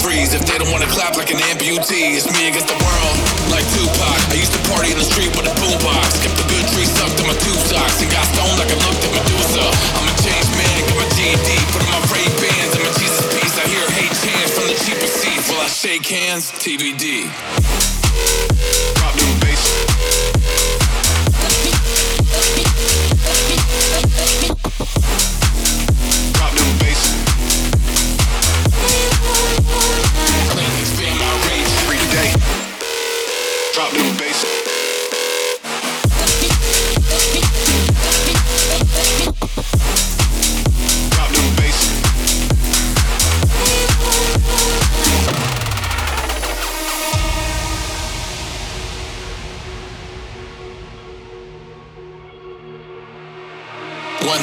Antifreeze. If they don't wanna clap like an amputee, it's me against the world, like Tupac. I used to party in the street with a boombox. Kept the good tree sucked in my two socks. And got stoned like I looked at Medusa. I'm a changed man, got my GED. Put on my Ray Bans and my Jesus piece. I hear hate chants from the cheaper seats. While I shake hands, TBD. Drop new bass. One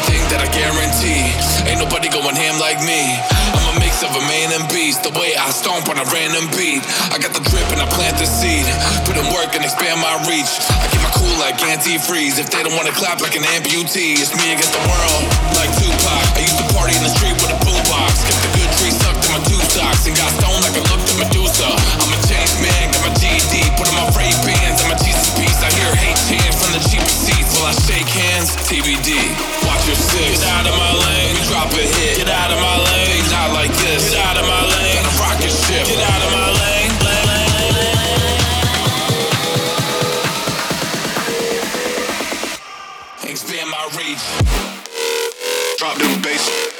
thing that I guarantee, ain't nobody going ham like me. I'm a of a man and beast, the way I stomp on a random beat. I got the drip and I plant the seed, put in work and expand my reach. I keep my cool like antifreeze. If they don't wanna clap like an amputee, it's me against the world, like Tupac. I used to party in the street with a boombox, kept the good tree sucked in my two socks, and got stoned like I looked at Medusa. I'm a changed man, got my GED, put on my Ray Bans and my Jesus piece. I hear hate chants from the cheaper seats while I shake hands, TBD. Watch your six. Get out of my lane. We drop a hit. Get out of my lane. Not like this. Get out of my lane. Got a rocket ship. Get out of my lane. Expand my reach. Drop new bass.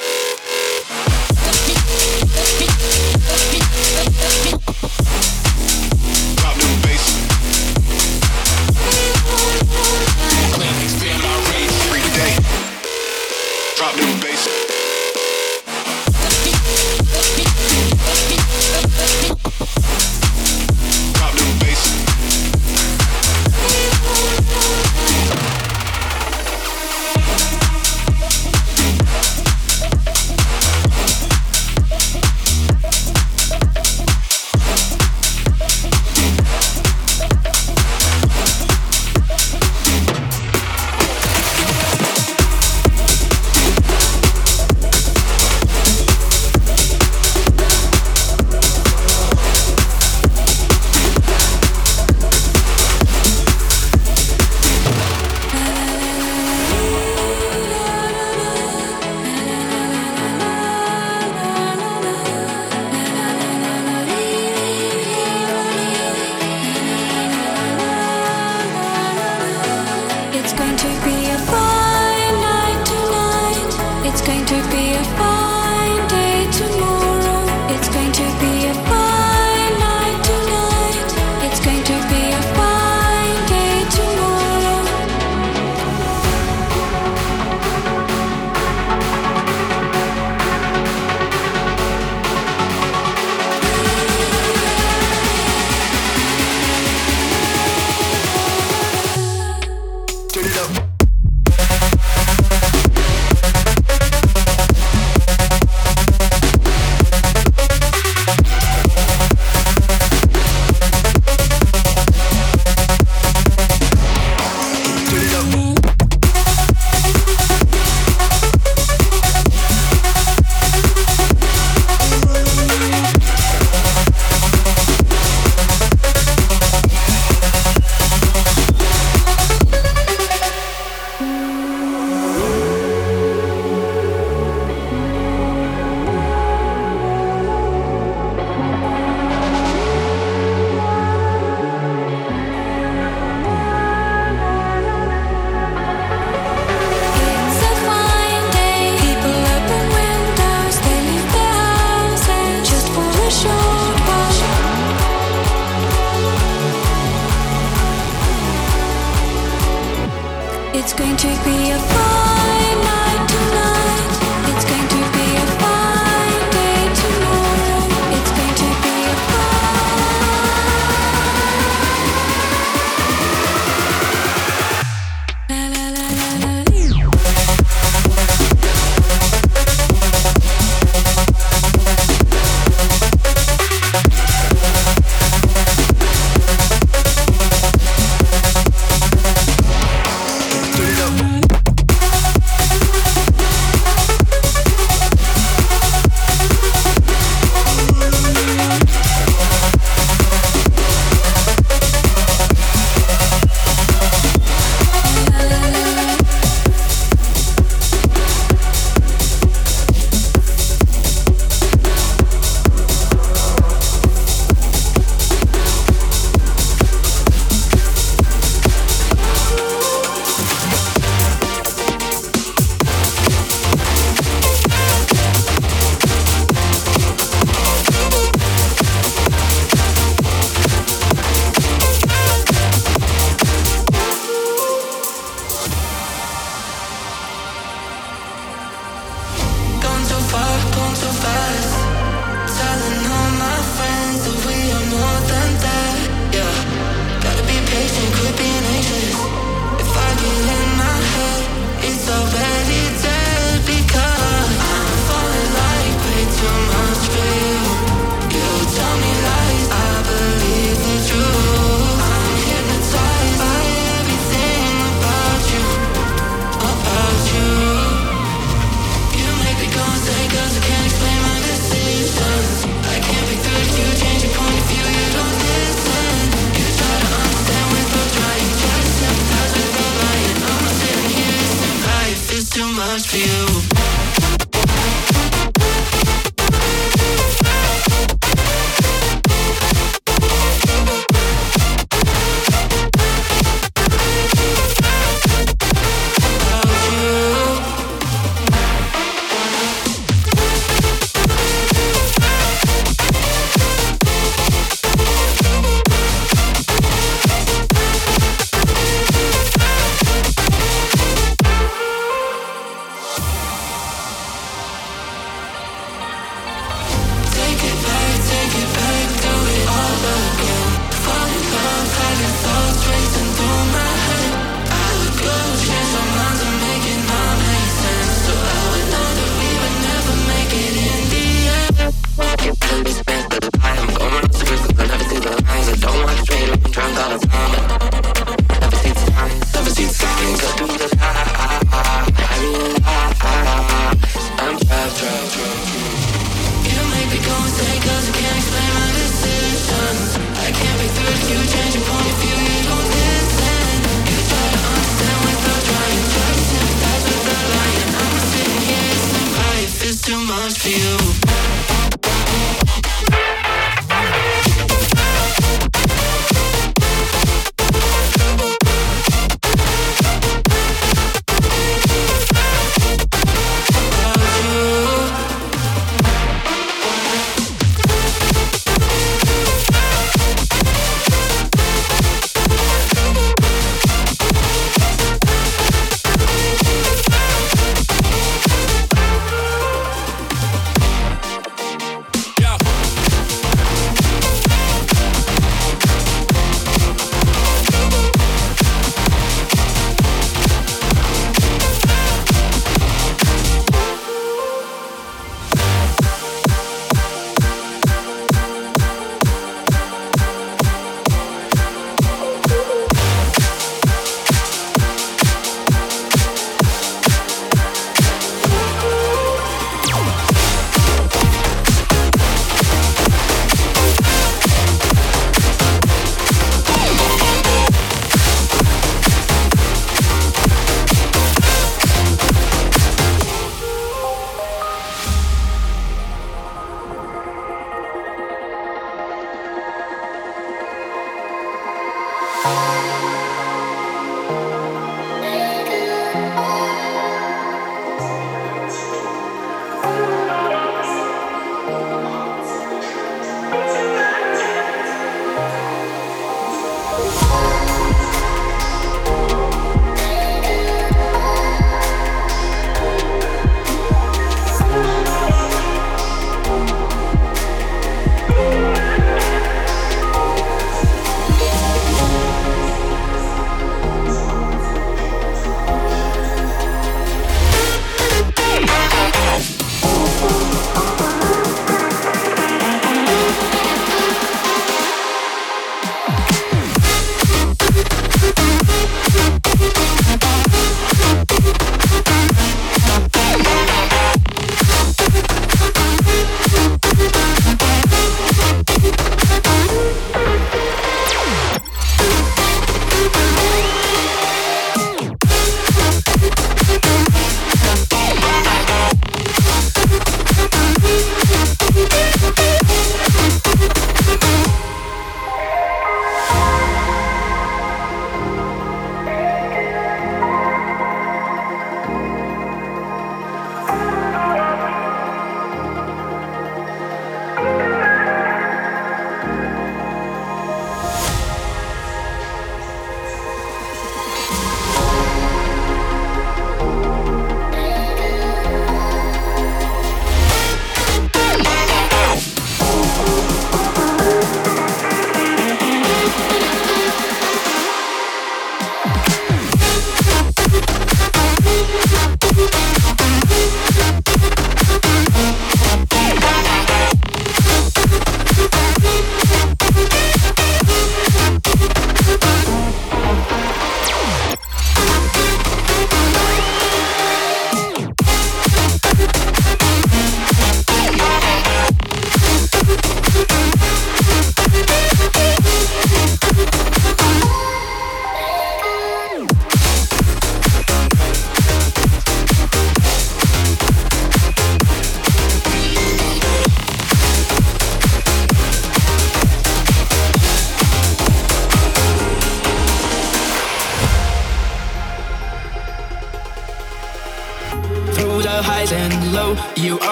Drop new bass. for you.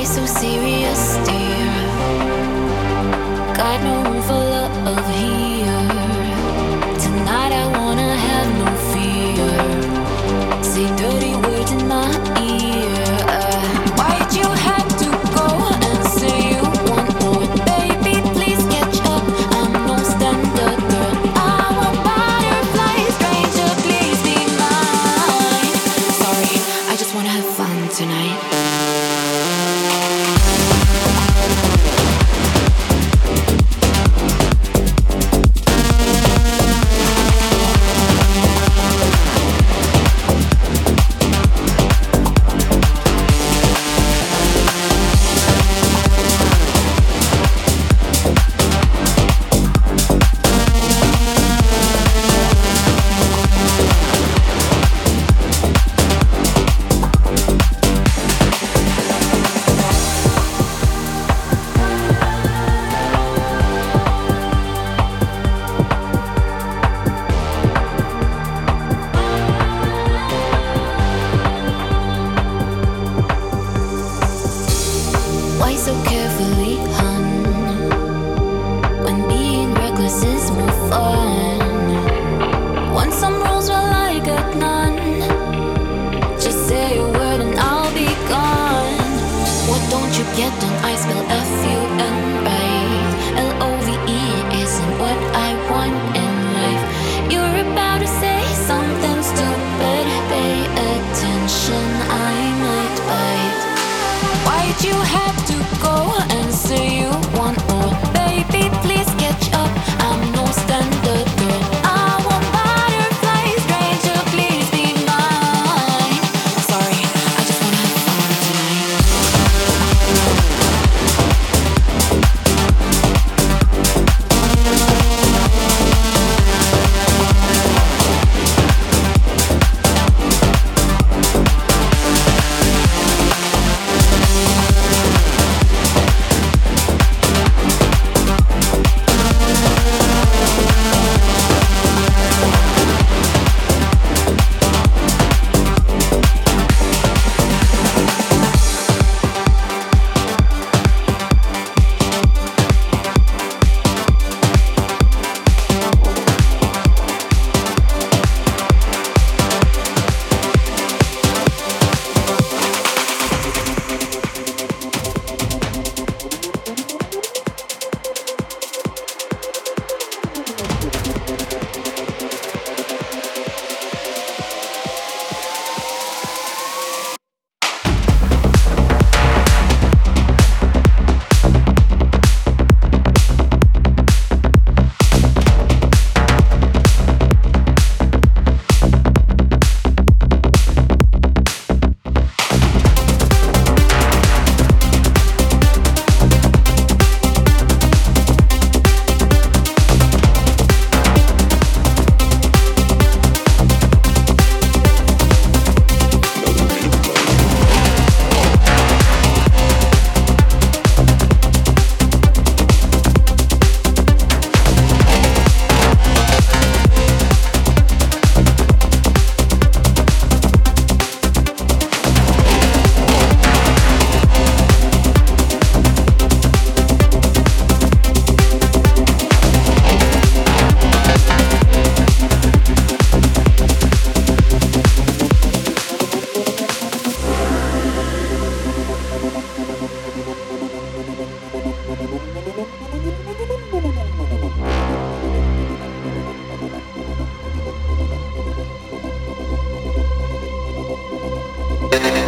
Why so serious, dear? Got no room for love here.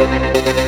Música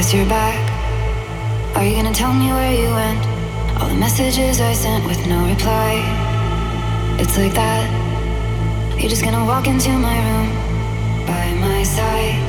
Guess you're back. Are you gonna tell me where you went? All the messages I sent with no reply. It's like that. You're just gonna walk into my room by my side.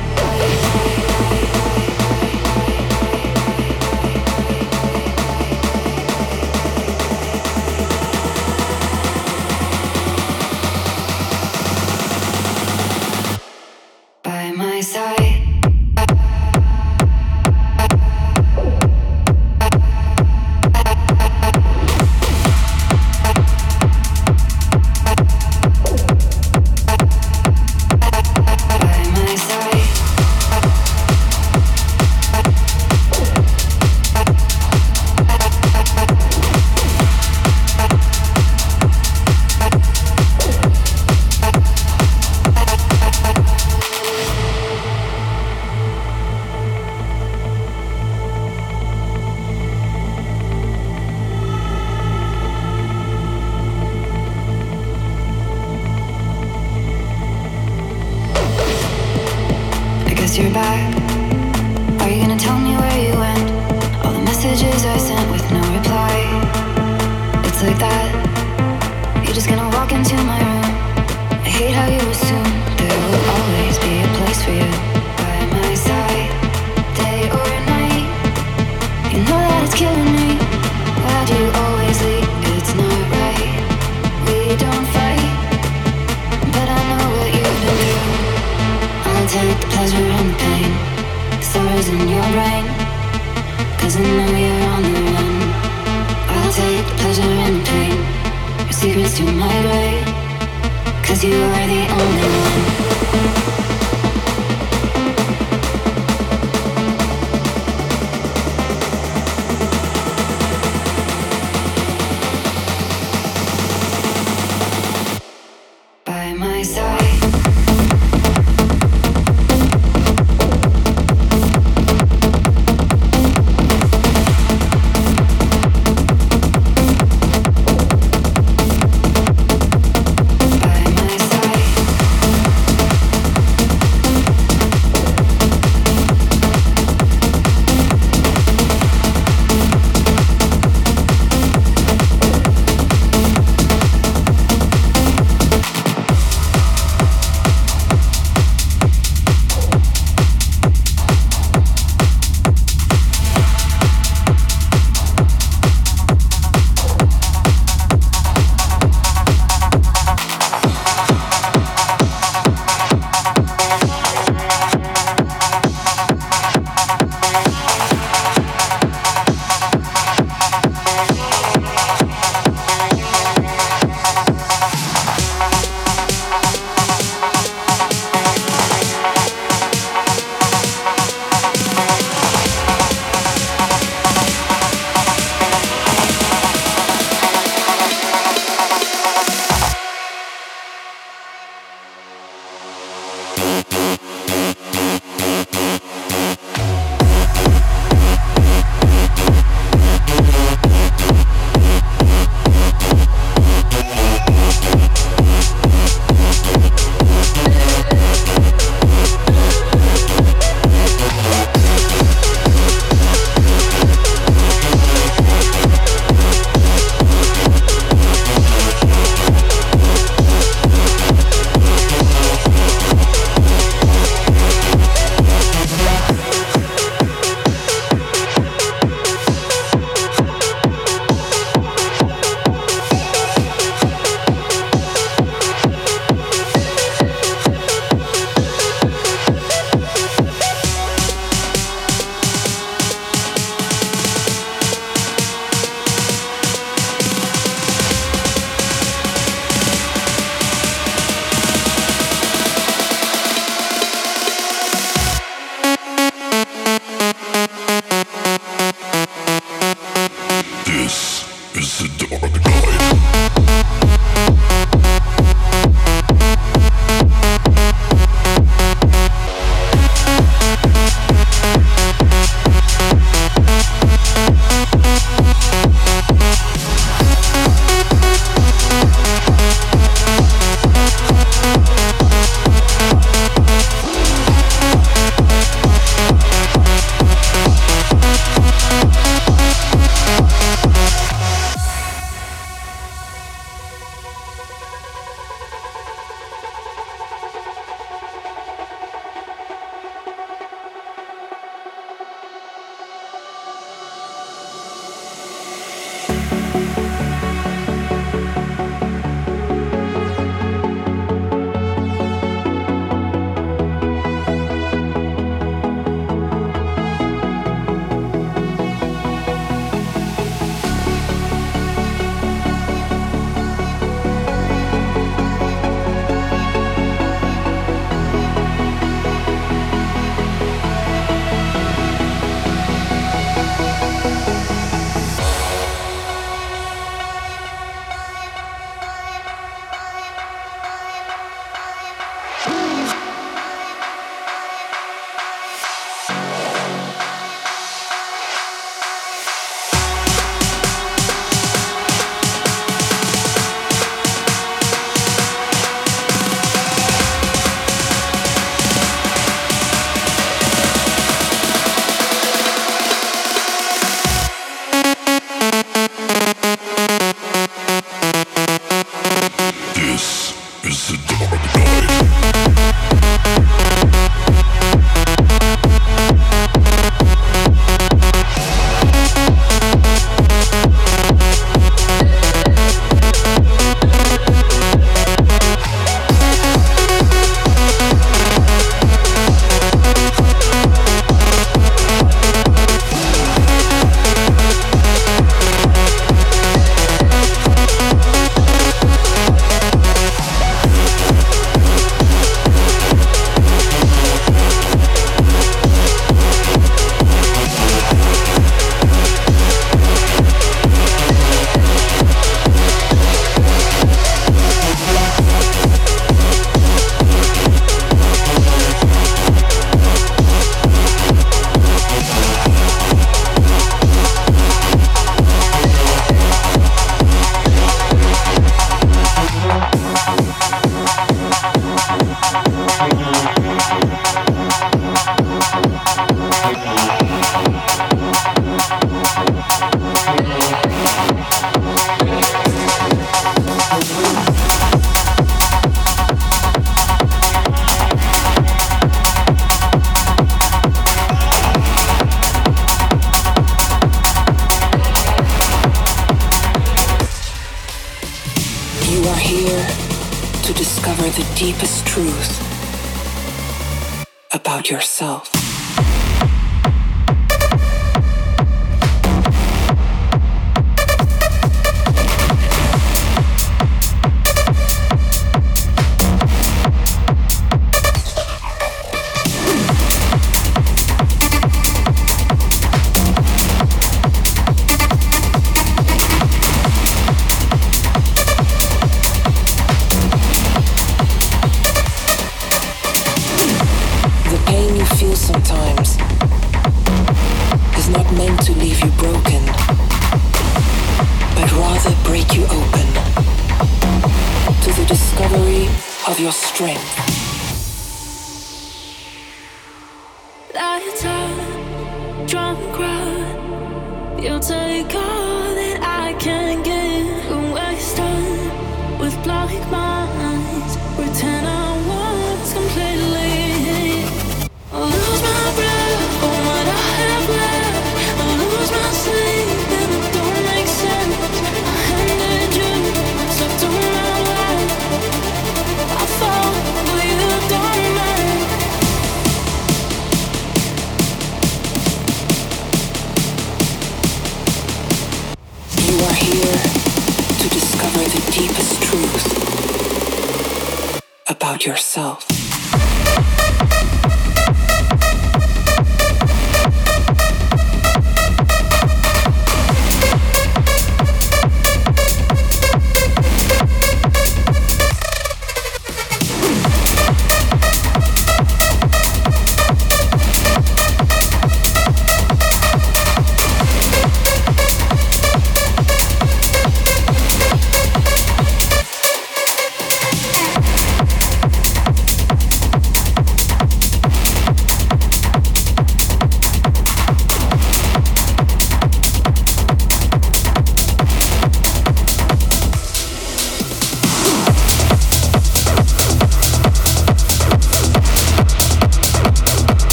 strength.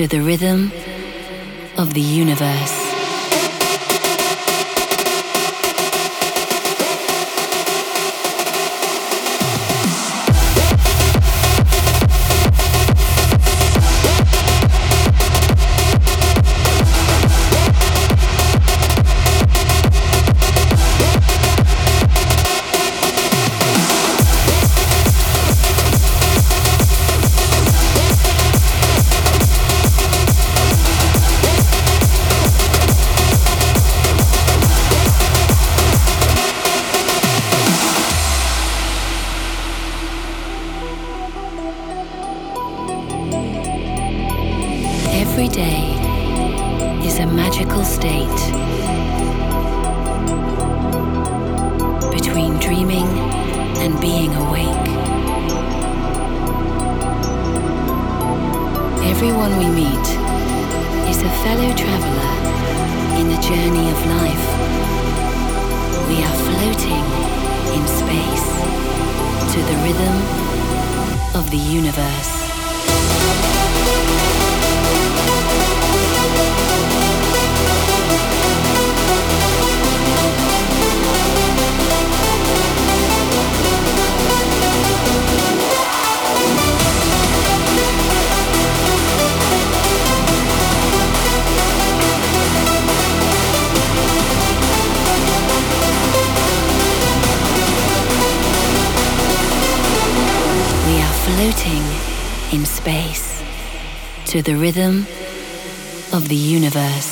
To the rhythm the rhythm of the universe.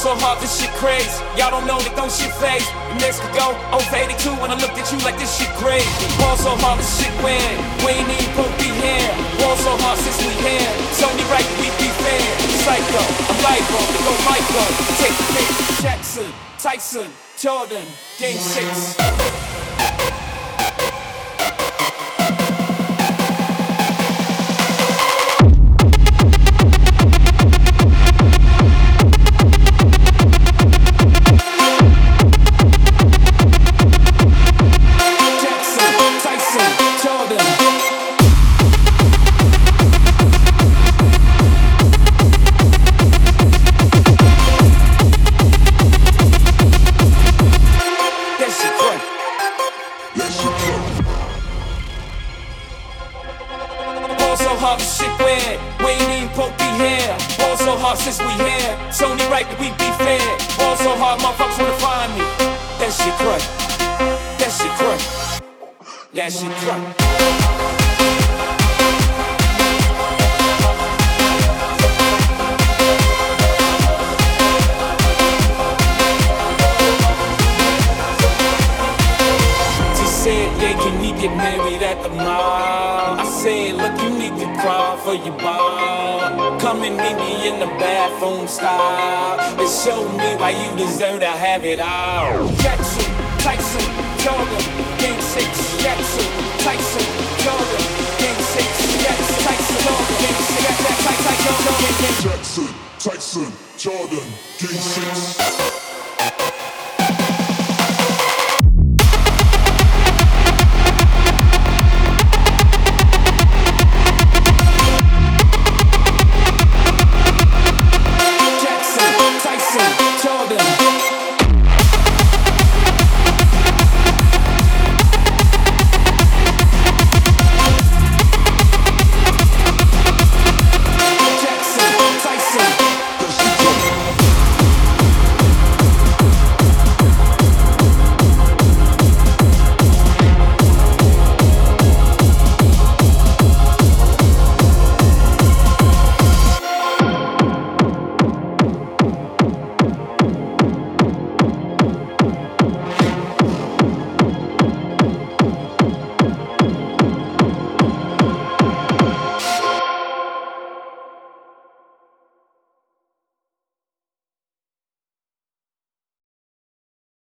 So hard, this shit crazy. Y'all don't know that don't shit phase. In Mexico, over 82 when I looked at you like this shit crazy. Ball so hard, this shit win. We ain't even supposed to be here. Ball so hard since we here. It's only right we be fair. Psycho, I'm lipo, go Michael. Take the pick. Jackson, Tyson, Jordan, Game 6. Jackson, Tyson, Jordan, Game 6.